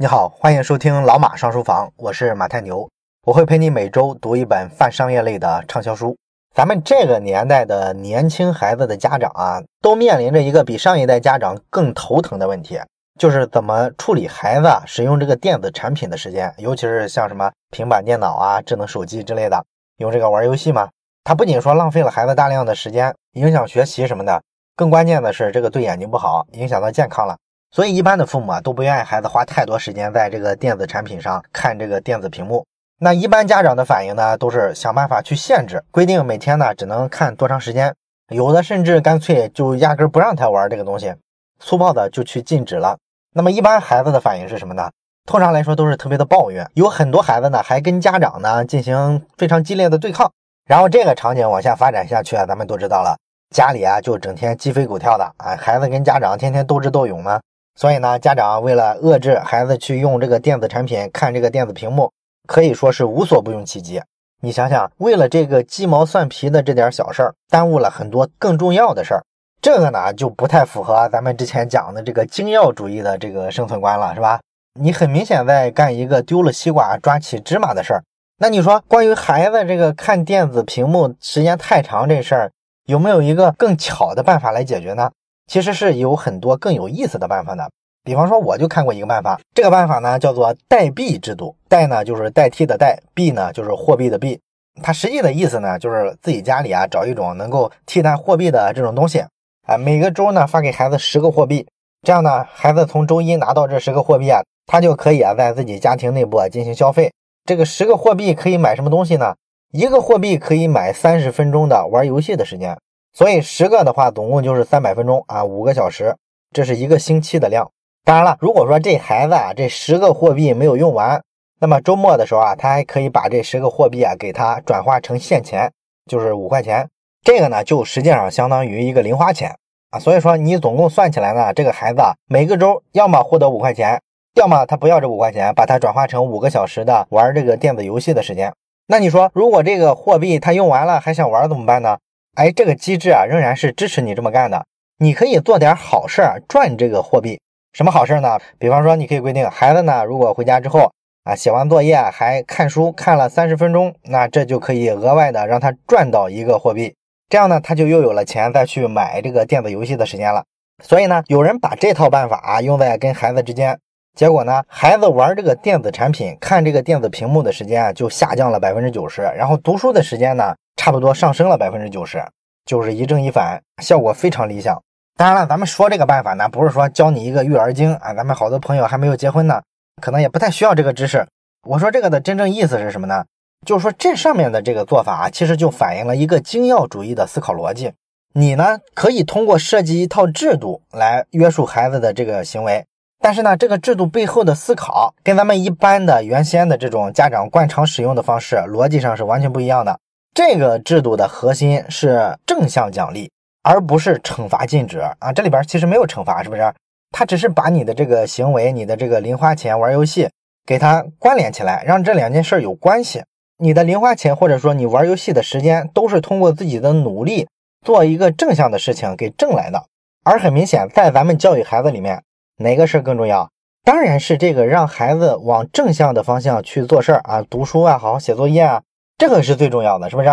你好，欢迎收听老马上书房，我是马太牛，我会陪你每周读一本泛商业类的畅销书。咱们这个年代的年轻孩子的家长啊，都面临着一个比上一代家长更头疼的问题，就是怎么处理孩子使用这个电子产品的时间，尤其是像什么平板电脑啊、智能手机之类的，用这个玩游戏吗。它不仅说浪费了孩子大量的时间，影响学习什么的，更关键的是这个对眼睛不好，影响到健康了。所以一般的父母啊都不愿意孩子花太多时间在这个电子产品上看这个电子屏幕。那一般家长的反应呢，都是想办法去限制，规定每天呢只能看多长时间，有的甚至干脆就压根不让他玩这个东西，粗暴的就去禁止了。那么一般孩子的反应是什么呢？通常来说都是特别的抱怨，有很多孩子呢还跟家长呢进行非常激烈的对抗。然后这个场景往下发展下去啊，咱们都知道了，家里啊就整天鸡飞狗跳的啊，孩子跟家长天天斗智斗勇呢。所以呢，家长为了遏制孩子去用这个电子产品看这个电子屏幕，可以说是无所不用其极。你想想，为了这个鸡毛蒜皮的这点小事儿，耽误了很多更重要的事儿，这个呢就不太符合咱们之前讲的这个精要主义的这个生存观了，是吧？你很明显在干一个丢了西瓜抓起芝麻的事儿。那你说，关于孩子这个看电子屏幕时间太长这事儿，有没有一个更巧的办法来解决呢？其实是有很多更有意思的办法的。比方说，我就看过一个办法，这个办法呢叫做代币制度。代呢就是代替的代，币呢就是货币的币。它实际的意思呢就是自己家里啊找一种能够替代货币的这种东西啊，每个周呢发给孩子十个货币，这样呢孩子从周一拿到这十个货币啊，他就可以啊在自己家庭内部啊进行消费。这个十个货币可以买什么东西呢？一个货币可以买三十分钟的玩游戏的时间，所以十个的话，总共就是三百分钟啊，五个小时，这是一个星期的量。当然了，如果说这孩子啊，这十个货币没有用完，那么周末的时候啊，他还可以把这十个货币啊给他转化成现钱，就是五块钱。这个呢，就实际上相当于一个零花钱啊。所以说你总共算起来呢，这个孩子啊，每个周要么获得五块钱。要么他不要这五块钱，把它转化成五个小时的玩这个电子游戏的时间。那你说，如果这个货币他用完了还想玩怎么办呢？哎，这个机制啊仍然是支持你这么干的。你可以做点好事儿赚这个货币。什么好事儿呢？比方说，你可以规定孩子呢，如果回家之后啊写完作业还看书看了三十分钟，那这就可以额外的让他赚到一个货币。这样呢，他就又有了钱再去买这个电子游戏的时间了。所以呢，有人把这套办法啊用在跟孩子之间。结果呢，孩子玩这个电子产品、看这个电子屏幕的时间啊，就下降了百分之九十。然后读书的时间呢，差不多上升了百分之九十，就是一正一反，效果非常理想。当然了，咱们说这个办法呢，不是说教你一个育儿经啊。咱们好多朋友还没有结婚呢，可能也不太需要这个知识。我说这个的真正意思是什么呢？就是说这上面的这个做法啊，其实就反映了一个精要主义的思考逻辑。你呢，可以通过设计一套制度来约束孩子的这个行为。但是呢，这个制度背后的思考跟咱们一般的原先的这种家长惯常使用的方式逻辑上是完全不一样的。这个制度的核心是正向奖励，而不是惩罚禁止啊。这里边其实没有惩罚，是不是？它只是把你的这个行为、你的这个零花钱、玩游戏给它关联起来，让这两件事有关系。你的零花钱或者说你玩游戏的时间，都是通过自己的努力做一个正向的事情给挣来的。而很明显，在咱们教育孩子里面。哪个事更重要？当然是这个让孩子往正向的方向去做事儿啊，读书啊，好好写作业啊，这个是最重要的，是不是？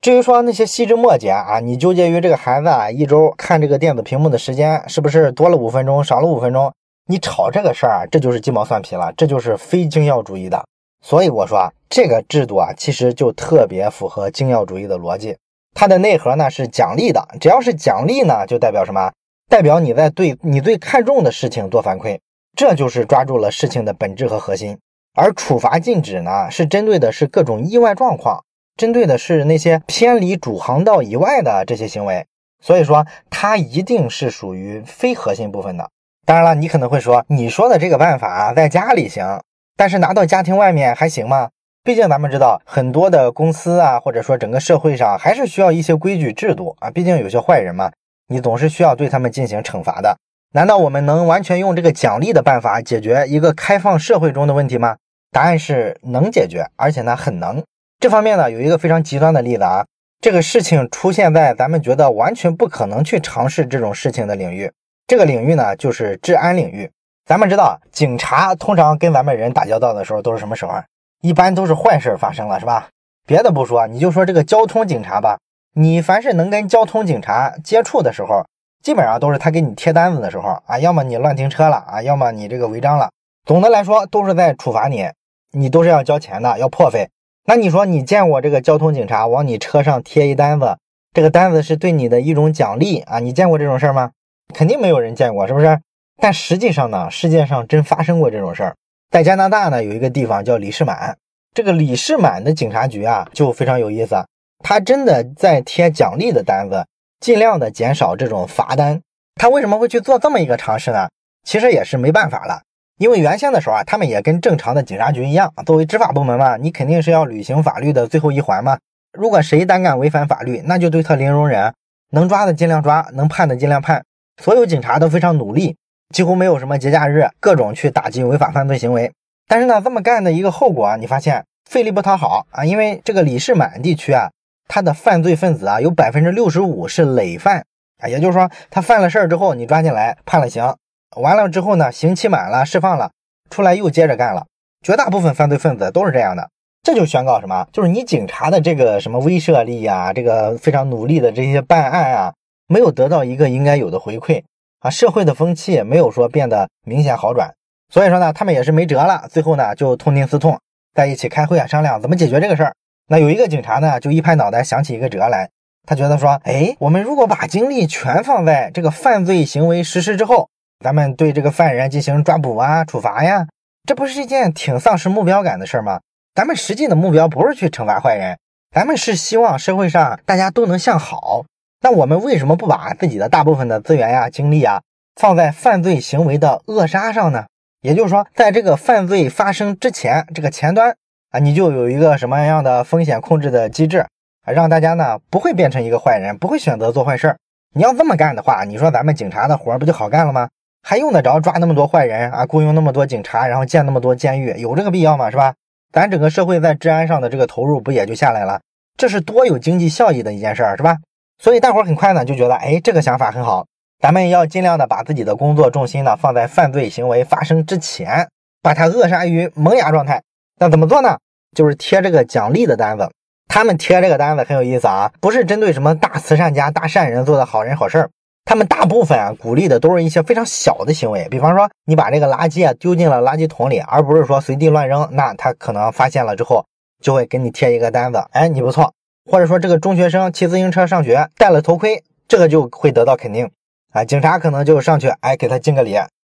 至于说那些细枝末节啊，你纠结于这个孩子啊一周看这个电子屏幕的时间是不是多了五分钟，少了五分钟，你吵这个事儿啊，这就是鸡毛蒜皮了，这就是非精要主义的。所以我说啊，这个制度啊，其实就特别符合精要主义的逻辑，它的内核呢是奖励的，只要是奖励呢，就代表什么？代表你在对你最看重的事情做反馈，这就是抓住了事情的本质和核心。而处罚禁止呢，是针对的是各种意外状况，针对的是那些偏离主航道以外的这些行为。所以说，它一定是属于非核心部分的。当然了，你可能会说，你说的这个办法在家里行，但是拿到家庭外面还行吗？毕竟咱们知道，很多的公司啊，或者说整个社会上，还是需要一些规矩制度啊。毕竟有些坏人嘛。你总是需要对他们进行惩罚的，难道我们能完全用这个奖励的办法解决一个开放社会中的问题吗？答案是能解决，而且呢很能。这方面呢有一个非常极端的例子啊，这个事情出现在咱们觉得完全不可能去尝试这种事情的领域，这个领域呢就是治安领域。咱们知道，警察通常跟咱们人打交道的时候都是什么时候？一般都是坏事发生了，是吧？别的不说，你就说这个交通警察吧，你凡是能跟交通警察接触的时候，基本上都是他给你贴单子的时候啊，要么你乱停车了啊，要么你这个违章了。总的来说，都是在处罚你，你都是要交钱的，要破费。那你说你见过这个交通警察往你车上贴一单子，这个单子是对你的一种奖励啊？你见过这种事儿吗？肯定没有人见过，是不是？但实际上呢，世界上真发生过这种事儿。在加拿大呢，有一个地方叫李士满，这个李士满的警察局啊，就非常有意思，他真的在贴奖励的单子，尽量的减少这种罚单。他为什么会去做这么一个尝试呢？其实也是没办法了，因为原先的时候啊，他们也跟正常的警察局一样，作为执法部门嘛，你肯定是要履行法律的最后一环嘛。如果谁胆敢违反法律，那就对他零容忍，能抓的尽量抓，能判的尽量判。所有警察都非常努力。几乎没有什么节假日，各种去打击违法犯罪行为。但是呢，这么干的一个后果啊，你发现费力不讨好啊，因为这个李世满地区啊，他的犯罪分子啊，有百分之六十五是累犯啊，也就是说，他犯了事儿之后，你抓进来判了刑，完了之后呢，刑期满了释放了，出来又接着干了。绝大部分犯罪分子都是这样的，这就宣告什么？就是你警察的这个什么威慑力呀，这个非常努力的这些办案啊，没有得到一个应该有的回馈。啊，社会的风气也没有说变得明显好转，所以说呢，他们也是没辙了。最后呢，就痛定思痛，在一起开会啊，商量怎么解决这个事儿。那有一个警察呢，就一拍脑袋想起一个辙来，他觉得说，哎，我们如果把精力全放在这个犯罪行为实施之后，咱们对这个犯人进行抓捕啊、处罚呀，这不是一件挺丧失目标感的事儿吗？咱们实际的目标不是去惩罚坏人，咱们是希望社会上大家都能向好。那我们为什么不把自己的大部分的资源呀、精力啊放在犯罪行为的扼杀上呢？也就是说，在这个犯罪发生之前，这个前端啊，你就有一个什么样的风险控制的机制啊，让大家呢不会变成一个坏人，不会选择做坏事儿。你要这么干的话，你说咱们警察的活儿不就好干了吗？还用得着抓那么多坏人啊，雇佣那么多警察，然后建那么多监狱，有这个必要吗？是吧？咱整个社会在治安上的这个投入不也就下来了？这是多有经济效益的一件事儿，是吧？所以大伙儿很快呢就觉得，哎，这个想法很好，咱们要尽量的把自己的工作重心呢放在犯罪行为发生之前，把它扼杀于萌芽状态。那怎么做呢？就是贴这个奖励的单子。他们贴这个单子很有意思啊，不是针对什么大慈善家、大善人做的好人好事儿，他们大部分啊鼓励的都是一些非常小的行为，比方说你把这个垃圾啊丢进了垃圾桶里，而不是说随地乱扔，那他可能发现了之后就会给你贴一个单子，哎，你不错。或者说这个中学生骑自行车上学戴了头盔，这个就会得到肯定啊。警察可能就上去哎给他敬个礼，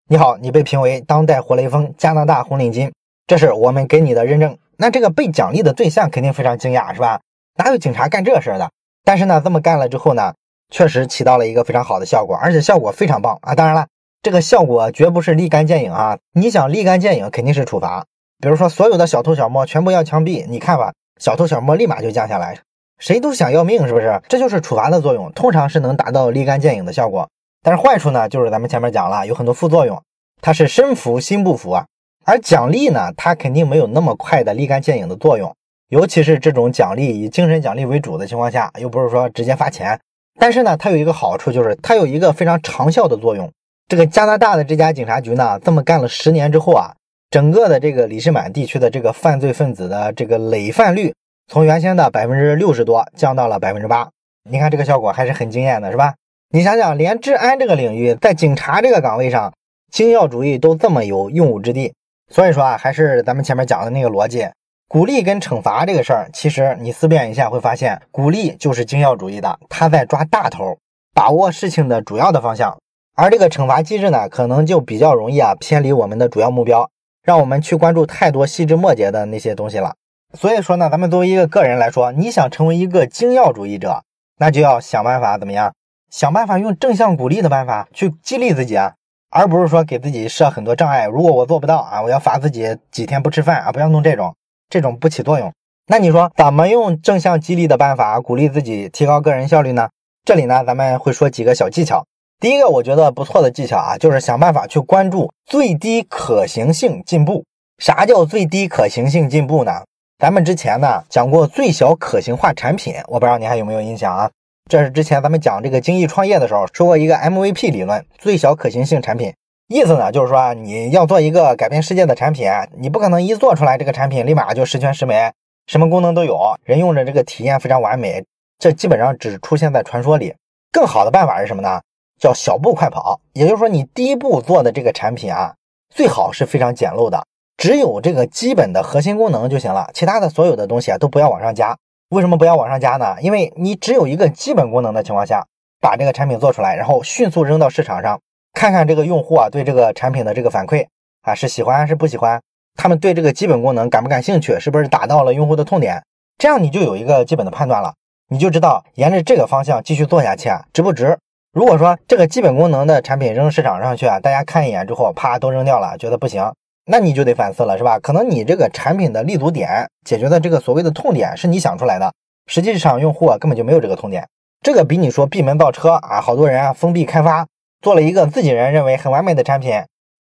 你好，你被评为当代活雷锋、加拿大红领巾，这是我们给你的认证。那这个被奖励的对象肯定非常惊讶，是吧？哪有警察干这事的？但是呢，这么干了之后呢，确实起到了一个非常好的效果，而且效果非常棒啊。当然了，这个效果绝不是立竿见影啊。你想立竿见影，肯定是处罚，比如说所有的小偷小摸全部要枪毙，你看吧，小偷小摸立马就降下来。谁都想要命，是不是？这就是处罚的作用，通常是能达到立竿见影的效果。但是坏处呢，就是咱们前面讲了，有很多副作用，它是身服心不服啊。而奖励呢，它肯定没有那么快的立竿见影的作用，尤其是这种奖励以精神奖励为主的情况下，又不是说直接发钱。但是呢，它有一个好处，就是它有一个非常长效的作用。这个加拿大的这家警察局呢，这么干了十年之后啊，整个的这个里士满地区的这个犯罪分子的这个累犯率。从原先的百分之六十多降到了百分之八，你看这个效果还是很惊艳的，是吧？你想想，连治安这个领域，在警察这个岗位上，精要主义都这么有用武之地。所以说啊，还是咱们前面讲的那个逻辑，鼓励跟惩罚这个事儿，其实你思辨一下会发现，鼓励就是精要主义的，他在抓大头，把握事情的主要的方向，而这个惩罚机制呢，可能就比较容易啊偏离我们的主要目标，让我们去关注太多细枝末节的那些东西了。所以说呢，咱们作为一个个人来说，你想成为一个精要主义者，那就要想办法怎么样？想办法用正向鼓励的办法去激励自己啊，而不是说给自己设很多障碍。如果我做不到啊，我要罚自己几天不吃饭啊，不要弄这种，这种不起作用。那你说怎么用正向激励的办法鼓励自己，提高个人效率呢？这里呢，咱们会说几个小技巧。第一个我觉得不错的技巧啊，就是想办法去关注最低可行性进步。啥叫最低可行性进步呢？咱们之前呢讲过最小可行化产品，我不知道你还有没有印象啊？这是之前咱们讲这个精益创业的时候说过一个 MVP 理论，最小可行性产品。意思呢，就是说你要做一个改变世界的产品，你不可能一做出来这个产品立马就十全十美，什么功能都有，人用着这个体验非常完美，这基本上只出现在传说里。更好的办法是什么呢？叫小步快跑。也就是说，你第一步做的这个产品啊，最好是非常简陋的，只有这个基本的核心功能就行了，其他的所有的东西啊都不要往上加。为什么不要往上加呢？因为你只有一个基本功能的情况下，把这个产品做出来，然后迅速扔到市场上。看看这个用户啊，对这个产品的这个反馈啊，是喜欢还是不喜欢？他们对这个基本功能感不感兴趣？是不是打到了用户的痛点？这样你就有一个基本的判断了，你就知道沿着这个方向继续做下去啊，值不值？如果说这个基本功能的产品扔市场上去啊，大家看一眼之后，啪都扔掉了，觉得不行，那你就得反思了，是吧？可能你这个产品的立足点解决的这个所谓的痛点是你想出来的，实际上用户啊根本就没有这个痛点。这个比你说闭门造车啊，好多人啊封闭开发。做了一个自己人认为很完美的产品，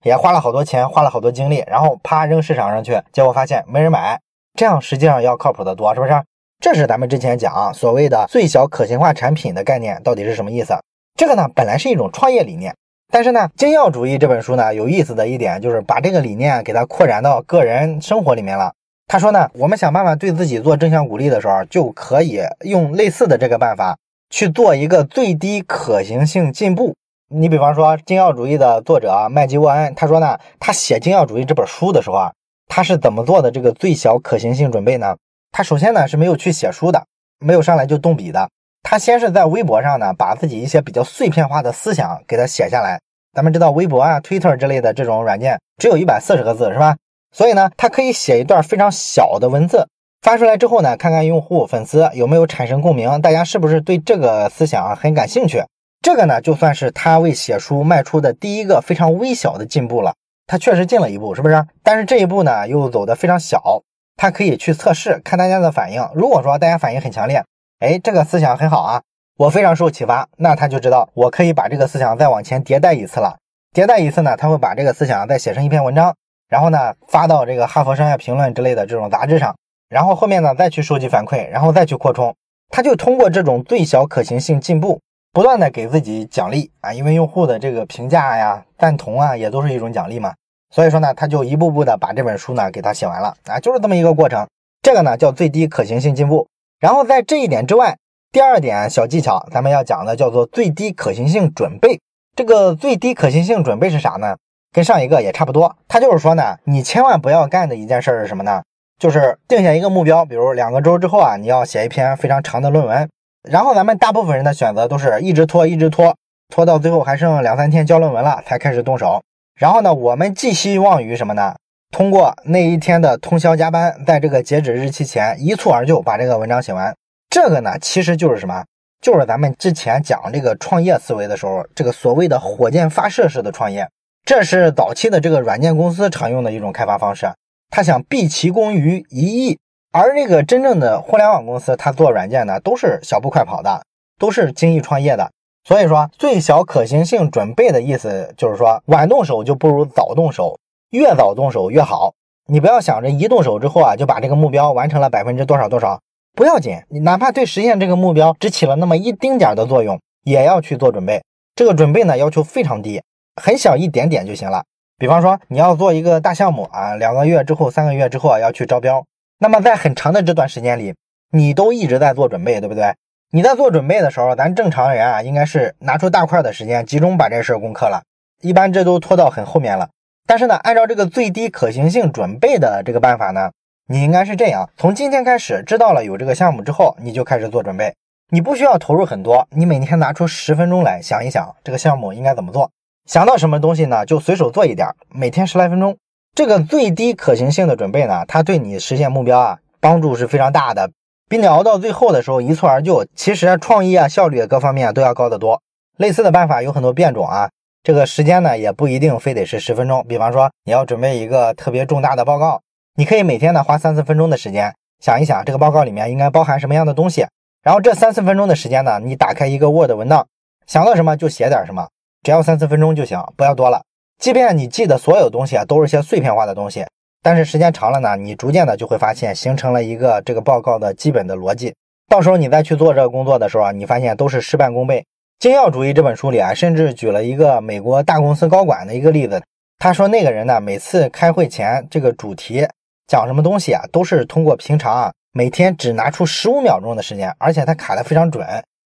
也花了好多钱，花了好多精力，然后啪扔市场上去，结果发现没人买，这样实际上要靠谱的多，是不是？这是咱们之前讲所谓的最小可行化产品的概念到底是什么意思？这个呢本来是一种创业理念，但是呢精要主义这本书呢有意思的一点就是把这个理念给它扩展到个人生活里面了。他说呢，我们想办法对自己做正向鼓励的时候，就可以用类似的这个办法去做一个最低可行性进步。你比方说，精要主义的作者麦基沃恩，他说呢，他写《精要主义》这本书的时候啊，他是怎么做的这个最小可行性准备呢？他首先呢是没有去写书的，没有上来就动笔的，他先是在微博上呢，把自己一些比较碎片化的思想给他写下来。咱们知道微博啊、Twitter 之类的这种软件，只有一百四十个字，是吧？所以呢，他可以写一段非常小的文字发出来之后呢，看看用户粉丝有没有产生共鸣，大家是不是对这个思想很感兴趣。这个呢，就算是他为写书迈出的第一个非常微小的进步了。他确实进了一步，是不是？但是这一步呢，又走得非常小。他可以去测试，看大家的反应。如果说大家反应很强烈，哎，这个思想很好啊，我非常受启发，那他就知道我可以把这个思想再往前迭代一次了。迭代一次呢，他会把这个思想再写成一篇文章，然后呢发到这个《哈佛商业评论》之类的这种杂志上，然后后面呢再去收集反馈，然后再去扩充。他就通过这种最小可行性进步。不断的给自己奖励啊，因为用户的这个评价呀、赞同啊，也都是一种奖励嘛。所以说呢，他就一步步的把这本书呢给他写完了啊，就是这么一个过程。这个呢叫最低可行性进步。然后在这一点之外，第二点小技巧，咱们要讲的叫做最低可行性准备。这个最低可行性准备是啥呢？跟上一个也差不多。他就是说呢，你千万不要干的一件事是什么呢？就是定下一个目标，比如两个周之后啊，你要写一篇非常长的论文。然后咱们大部分人的选择都是一直拖，一直拖，拖到最后还剩两三天交论文了才开始动手。然后呢，我们寄希望于什么呢？通过那一天的通宵加班，在这个截止日期前一蹴而就把这个文章写完。这个呢，其实就是什么？就是咱们之前讲这个创业思维的时候，这个所谓的火箭发射式的创业，这是早期的这个软件公司常用的一种开发方式。他想毕其功于一役。而这个真正的互联网公司，它做软件呢，都是小步快跑的，都是精益创业的。所以说，最小可行性准备的意思就是说，晚动手就不如早动手，越早动手越好。你不要想着一动手之后啊，就把这个目标完成了百分之多少多少，不要紧，你哪怕对实现这个目标只起了那么一丁点的作用，也要去做准备。这个准备呢，要求非常低，很小一点点就行了。比方说，你要做一个大项目啊，两个月之后、三个月之后啊，要去招标。那么在很长的这段时间里，你都一直在做准备，对不对？你在做准备的时候，咱正常人啊，应该是拿出大块的时间，集中把这事儿攻克了。一般这都拖到很后面了。但是呢，按照这个最低可行性准备的这个办法呢，你应该是这样：从今天开始知道了有这个项目之后，你就开始做准备。你不需要投入很多，你每天拿出十分钟来想一想这个项目应该怎么做。想到什么东西呢，就随手做一点，每天十来分钟。这个最低可行性的准备呢，它对你实现目标啊帮助是非常大的，比你熬到最后的时候一蹴而就，其实创意啊效率各方面都要高得多。类似的办法有很多变种啊，这个时间呢也不一定非得是十分钟。比方说你要准备一个特别重大的报告，你可以每天呢花三四分钟的时间想一想这个报告里面应该包含什么样的东西，然后这三四分钟的时间呢，你打开一个 Word 文档，想到什么就写点什么，只要三四分钟就行，不要多了。即便你记的所有东西啊，都是些碎片化的东西，但是时间长了呢，你逐渐的就会发现，形成了一个这个报告的基本的逻辑。到时候你再去做这个工作的时候啊，你发现都是事半功倍。精要主义这本书里啊，甚至举了一个美国大公司高管的一个例子。他说那个人呢，每次开会前这个主题讲什么东西啊，都是通过平常啊每天只拿出十五秒钟的时间，而且他卡的非常准，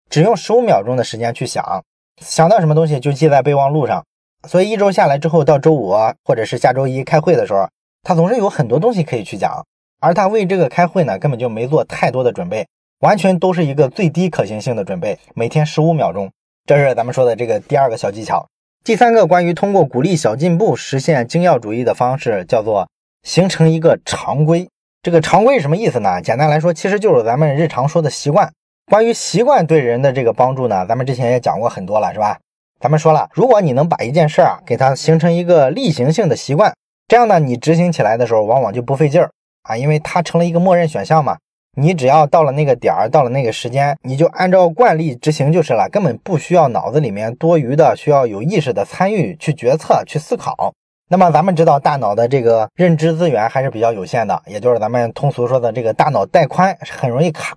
只用十五秒钟的时间去想，想到什么东西就记在备忘录上。所以一周下来之后，到周五或者是下周一开会的时候，他总是有很多东西可以去讲。而他为这个开会呢，根本就没做太多的准备，完全都是一个最低可行性的准备，每天十五秒钟。这是咱们说的这个第二个小技巧。第三个关于通过鼓励小进步实现精要主义的方式，叫做形成一个常规。这个常规什么意思呢？简单来说，其实就是咱们日常说的习惯。关于习惯对人的这个帮助呢，咱们之前也讲过很多了，是吧？咱们说了，如果你能把一件事儿啊，给它形成一个例行性的习惯，这样呢，你执行起来的时候往往就不费劲儿啊，因为它成了一个默认选项嘛。你只要到了那个点儿，到了那个时间，你就按照惯例执行就是了，根本不需要脑子里面多余的需要有意识的参与去决策去思考。那么咱们知道，大脑的这个认知资源还是比较有限的，也就是咱们通俗说的这个大脑带宽很容易卡，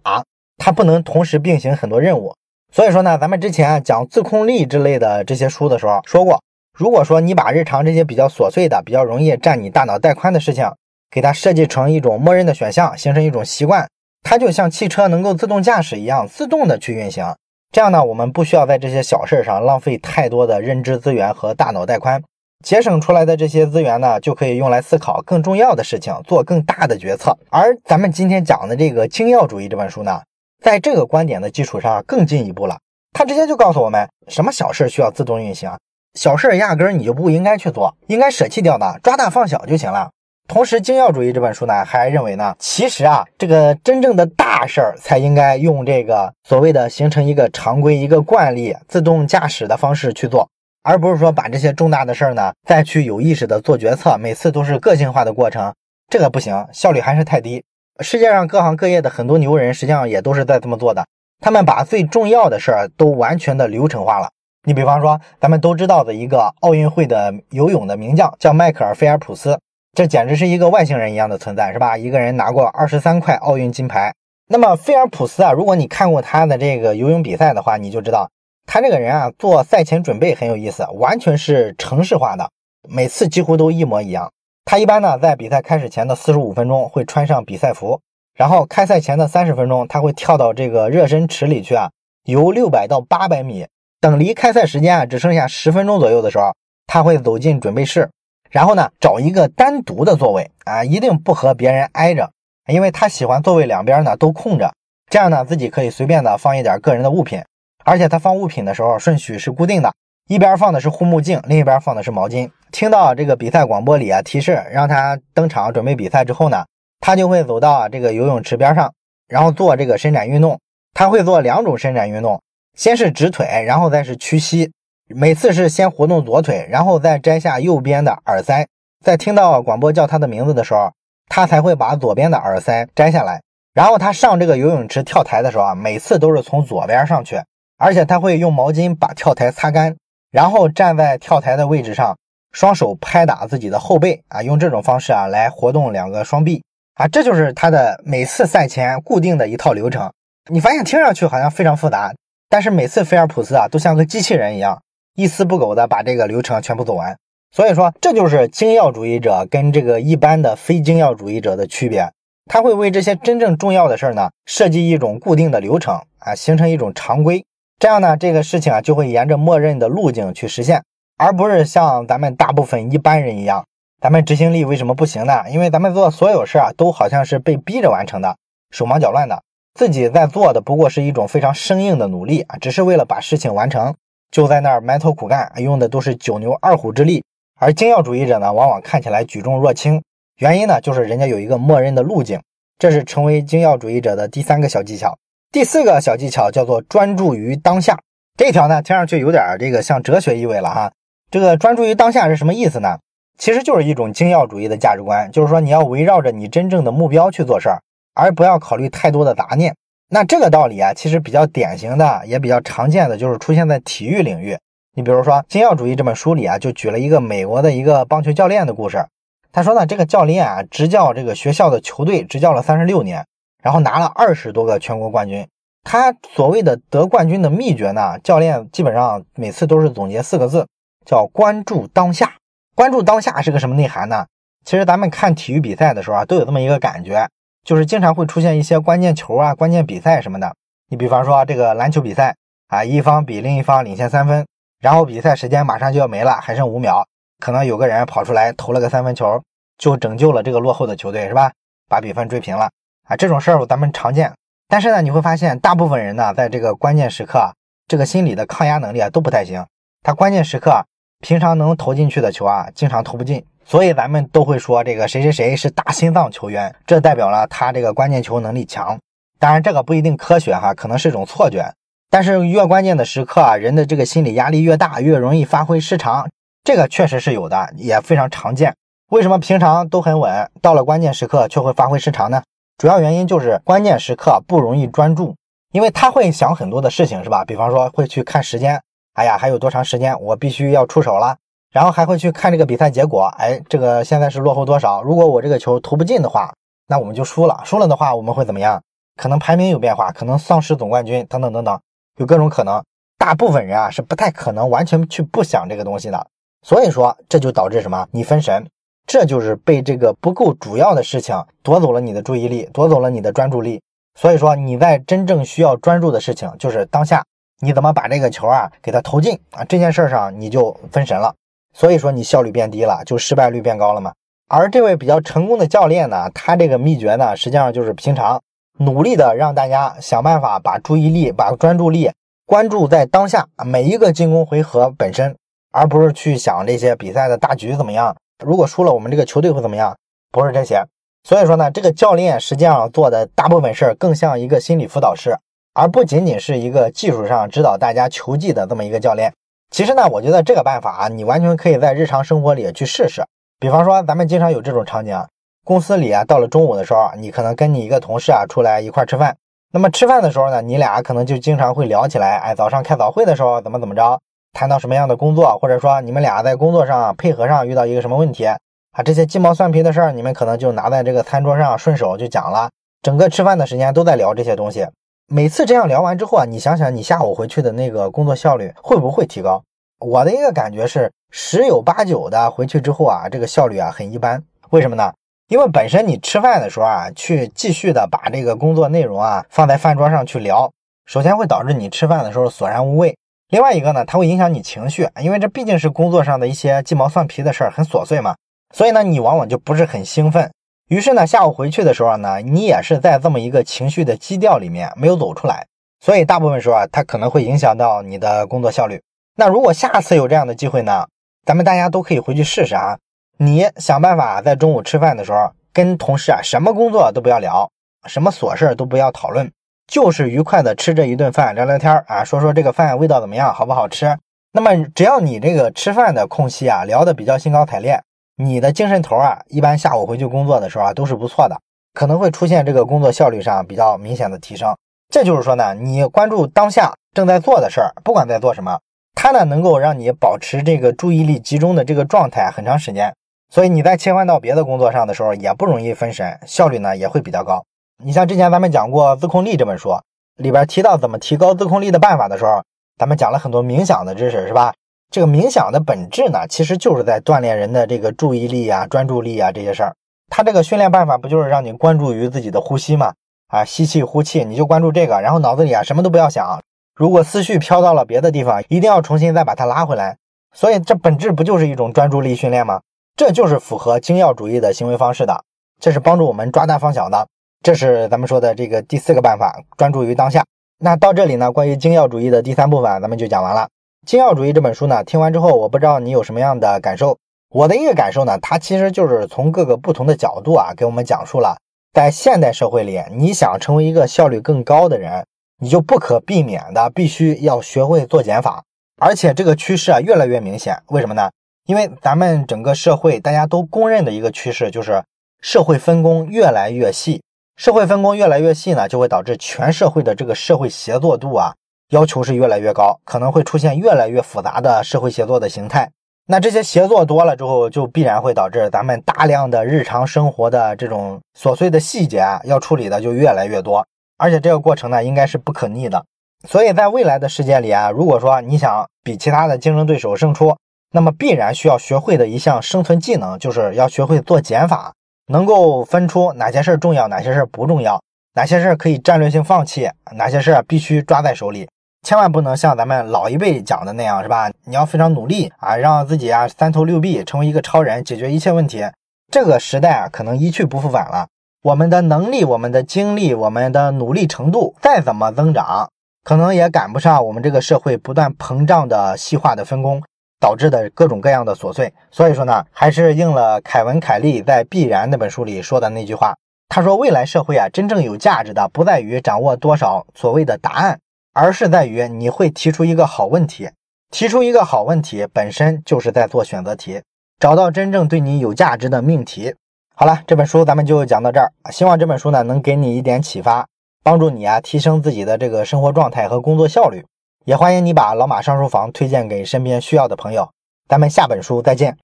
它不能同时并行很多任务。所以说呢，咱们之前讲自控力之类的这些书的时候说过，如果说你把日常这些比较琐碎的、比较容易占你大脑带宽的事情，给它设计成一种默认的选项，形成一种习惯。它就像汽车能够自动驾驶一样，自动的去运行。这样呢，我们不需要在这些小事上浪费太多的认知资源和大脑带宽，节省出来的这些资源呢，就可以用来思考更重要的事情，做更大的决策。而咱们今天讲的这个精要主义这本书呢，在这个观点的基础上更进一步了。它直接就告诉我们，什么小事需要自动运行，小事压根儿你就不应该去做，应该舍弃掉的，抓大放小就行了。同时，精要主义这本书呢，还认为呢，其实啊，这个真正的大事儿才应该用这个所谓的形成一个常规、一个惯例、自动驾驶的方式去做，而不是说把这些重大的事儿呢再去有意识的做决策，每次都是个性化的过程，这个不行，效率还是太低。世界上各行各业的很多牛人，实际上也都是在这么做的，他们把最重要的事儿都完全的流程化了。你比方说，咱们都知道的一个奥运会的游泳的名将，叫迈克尔·菲尔普斯。这简直是一个外星人一样的存在，是吧？一个人拿过二十三块奥运金牌。那么菲尔普斯啊，如果你看过他的这个游泳比赛的话，你就知道他这个人啊，做赛前准备很有意思，完全是程式化的，每次几乎都一模一样。他一般呢，在比赛开始前的四十五分钟会穿上比赛服，然后开赛前的三十分钟，他会跳到这个热身池里去啊，游六百到八百米。等离开赛时间啊只剩下十分钟左右的时候，他会走进准备室。然后呢，找一个单独的座位啊，一定不和别人挨着，因为他喜欢座位两边呢都空着，这样呢自己可以随便的放一点个人的物品，而且他放物品的时候顺序是固定的，一边放的是护目镜，另一边放的是毛巾。听到这个比赛广播里啊提示让他登场准备比赛之后呢，他就会走到这个游泳池边上，然后做这个伸展运动。他会做两种伸展运动，先是直腿，然后再是屈膝。每次是先活动左腿，然后再摘下右边的耳塞，在听到广播叫他的名字的时候，他才会把左边的耳塞摘下来。然后他上这个游泳池跳台的时候啊，每次都是从左边上去，而且他会用毛巾把跳台擦干，然后站在跳台的位置上，双手拍打自己的后背啊，用这种方式啊来活动两个双臂啊，这就是他的每次赛前固定的一套流程。你发现听上去好像非常复杂，但是每次菲尔普斯啊都像个机器人一样。一丝不苟的把这个流程全部走完，所以说这就是精要主义者跟这个一般的非精要主义者的区别。他会为这些真正重要的事儿呢设计一种固定的流程啊，形成一种常规，这样呢这个事情啊就会沿着默认的路径去实现，而不是像咱们大部分一般人一样，咱们执行力为什么不行呢？因为咱们做所有事啊都好像是被逼着完成的，手忙脚乱的，自己在做的不过是一种非常生硬的努力啊，只是为了把事情完成。就在那儿埋头苦干，用的都是九牛二虎之力。而精要主义者呢，往往看起来举重若轻，原因呢，就是人家有一个默认的路径。这是成为精要主义者的第三个小技巧。第四个小技巧叫做专注于当下。这条呢，听上去有点这个像哲学意味了哈。这个专注于当下是什么意思呢？其实就是一种精要主义的价值观，就是说你要围绕着你真正的目标去做事儿，而不要考虑太多的杂念。那这个道理啊，其实比较典型的，也比较常见的，就是出现在体育领域。你比如说《精要主义》这本书里啊，就举了一个美国的一个棒球教练的故事。他说呢，这个教练啊，执教这个学校的球队执教了三十六年，然后拿了二十多个全国冠军。他所谓的得冠军的秘诀呢，教练基本上每次都是总结四个字，叫关注当下。关注当下是个什么内涵呢？其实咱们看体育比赛的时候啊，都有这么一个感觉，就是经常会出现一些关键球啊、关键比赛什么的。你比方说这个篮球比赛啊，一方比另一方领先三分，然后比赛时间马上就要没了，还剩五秒，可能有个人跑出来投了个三分球，就拯救了这个落后的球队，是吧？把比分追平了啊！这种事儿咱们常见。但是呢，你会发现大部分人呢，在这个关键时刻，这个心理的抗压能力啊都不太行。他关键时刻平常能投进去的球啊，经常投不进。所以咱们都会说这个谁谁谁是大心脏球员，这代表了他这个关键球能力强。当然这个不一定科学哈，可能是一种错觉。但是越关键的时刻啊，人的这个心理压力越大，越容易发挥失常。这个确实是有的，也非常常见。为什么平常都很稳，到了关键时刻却会发挥失常呢？主要原因就是关键时刻不容易专注，因为他会想很多的事情，是吧？比方说会去看时间，哎呀，还有多长时间，我必须要出手了。然后还会去看这个比赛结果，哎，这个现在是落后多少？如果我这个球投不进的话，那我们就输了。输了的话，我们会怎么样？可能排名有变化，可能丧失总冠军，等等等等，有各种可能。大部分人啊是不太可能完全去不想这个东西的。所以说，这就导致什么？你分神。这就是被这个不够主要的事情夺走了你的注意力，夺走了你的专注力。所以说你在真正需要专注的事情，就是当下你怎么把这个球啊给它投进啊这件事上你就分神了。所以说你效率变低了，就失败率变高了嘛。而这位比较成功的教练呢，他这个秘诀呢，实际上就是平常努力的让大家想办法把注意力、把专注力关注在当下每一个进攻回合本身，而不是去想这些比赛的大局怎么样。如果输了，我们这个球队会怎么样？不是这些，所以说呢，这个教练实际上做的大部分事儿更像一个心理辅导师，而不仅仅是一个技术上指导大家球技的这么一个教练。其实呢，我觉得这个办法啊，你完全可以在日常生活里去试试。比方说，咱们经常有这种场景，公司里啊，到了中午的时候，你可能跟你一个同事啊出来一块吃饭。那么吃饭的时候呢，你俩可能就经常会聊起来，哎，早上开早会的时候怎么怎么着。谈到什么样的工作，或者说你们俩在工作上配合上遇到一个什么问题啊？这些鸡毛蒜皮的事儿，你们可能就拿在这个餐桌上顺手就讲了。整个吃饭的时间都在聊这些东西。每次这样聊完之后啊，你想想你下午回去的那个工作效率会不会提高？我的一个感觉是十有八九的回去之后啊，这个效率啊很一般。为什么呢？因为本身你吃饭的时候啊，去继续的把这个工作内容啊放在饭桌上去聊，首先会导致你吃饭的时候索然无味。另外一个呢，它会影响你情绪，因为这毕竟是工作上的一些鸡毛蒜皮的事儿，很琐碎嘛，所以呢，你往往就不是很兴奋。于是呢，下午回去的时候呢，你也是在这么一个情绪的基调里面没有走出来，所以大部分时候啊，它可能会影响到你的工作效率。那如果下次有这样的机会呢，咱们大家都可以回去试试啊。你想办法在中午吃饭的时候跟同事啊，什么工作都不要聊，什么琐事都不要讨论。就是愉快的吃这一顿饭，聊聊天啊，说说这个饭味道怎么样，好不好吃。那么只要你这个吃饭的空隙啊，聊得比较兴高采烈，你的精神头啊，一般下午回去工作的时候啊，都是不错的，可能会出现这个工作效率上比较明显的提升。这就是说呢，你关注当下正在做的事儿，不管在做什么，它呢能够让你保持这个注意力集中的这个状态很长时间，所以你在切换到别的工作上的时候，也不容易分神，效率呢也会比较高。你像之前咱们讲过《自控力》这本书里边提到怎么提高自控力的办法的时候，咱们讲了很多冥想的知识，是吧？这个冥想的本质呢，其实就是在锻炼人的这个注意力啊、专注力啊这些事儿。它这个训练办法不就是让你关注于自己的呼吸吗？啊，吸气、呼气，你就关注这个，然后脑子里啊什么都不要想。如果思绪飘到了别的地方，一定要重新再把它拉回来。所以这本质不就是一种专注力训练吗？这就是符合精要主义的行为方式的，这是帮助我们抓大放小的。这是咱们说的这个第四个办法，专注于当下。那到这里呢，关于精要主义的第三部分，咱们就讲完了。精要主义这本书呢，听完之后，我不知道你有什么样的感受。我的一个感受呢，它其实就是从各个不同的角度啊，给我们讲述了在现代社会里，你想成为一个效率更高的人，你就不可避免的必须要学会做减法。而且这个趋势啊，越来越明显。为什么呢？因为咱们整个社会大家都公认的一个趋势，就是社会分工越来越细。社会分工越来越细呢，就会导致全社会的这个社会协作度啊，要求是越来越高，可能会出现越来越复杂的社会协作的形态。那这些协作多了之后，就必然会导致咱们大量的日常生活的这种琐碎的细节啊，要处理的就越来越多。而且这个过程呢，应该是不可逆的。所以在未来的世界里啊，如果说你想比其他的竞争对手胜出，那么必然需要学会的一项生存技能，就是要学会做减法，能够分出哪些事儿重要，哪些事儿不重要，哪些事儿可以战略性放弃，哪些事儿必须抓在手里。千万不能像咱们老一辈讲的那样，是吧？你要非常努力啊，让自己啊三头六臂，成为一个超人，解决一切问题。这个时代啊，可能一去不复返了。我们的能力、我们的精力、我们的努力程度再怎么增长，可能也赶不上我们这个社会不断膨胀的细化的分工导致的各种各样的琐碎。所以说呢，还是应了凯文·凯利在《必然》那本书里说的那句话，他说：“未来社会啊，真正有价值的不在于掌握多少所谓的答案。”而是在于你会提出一个好问题，提出一个好问题本身就是在做选择题，找到真正对你有价值的命题。好了，这本书咱们就讲到这儿，希望这本书呢能给你一点启发，帮助你啊提升自己的这个生活状态和工作效率。也欢迎你把老马上书房推荐给身边需要的朋友。咱们下本书再见。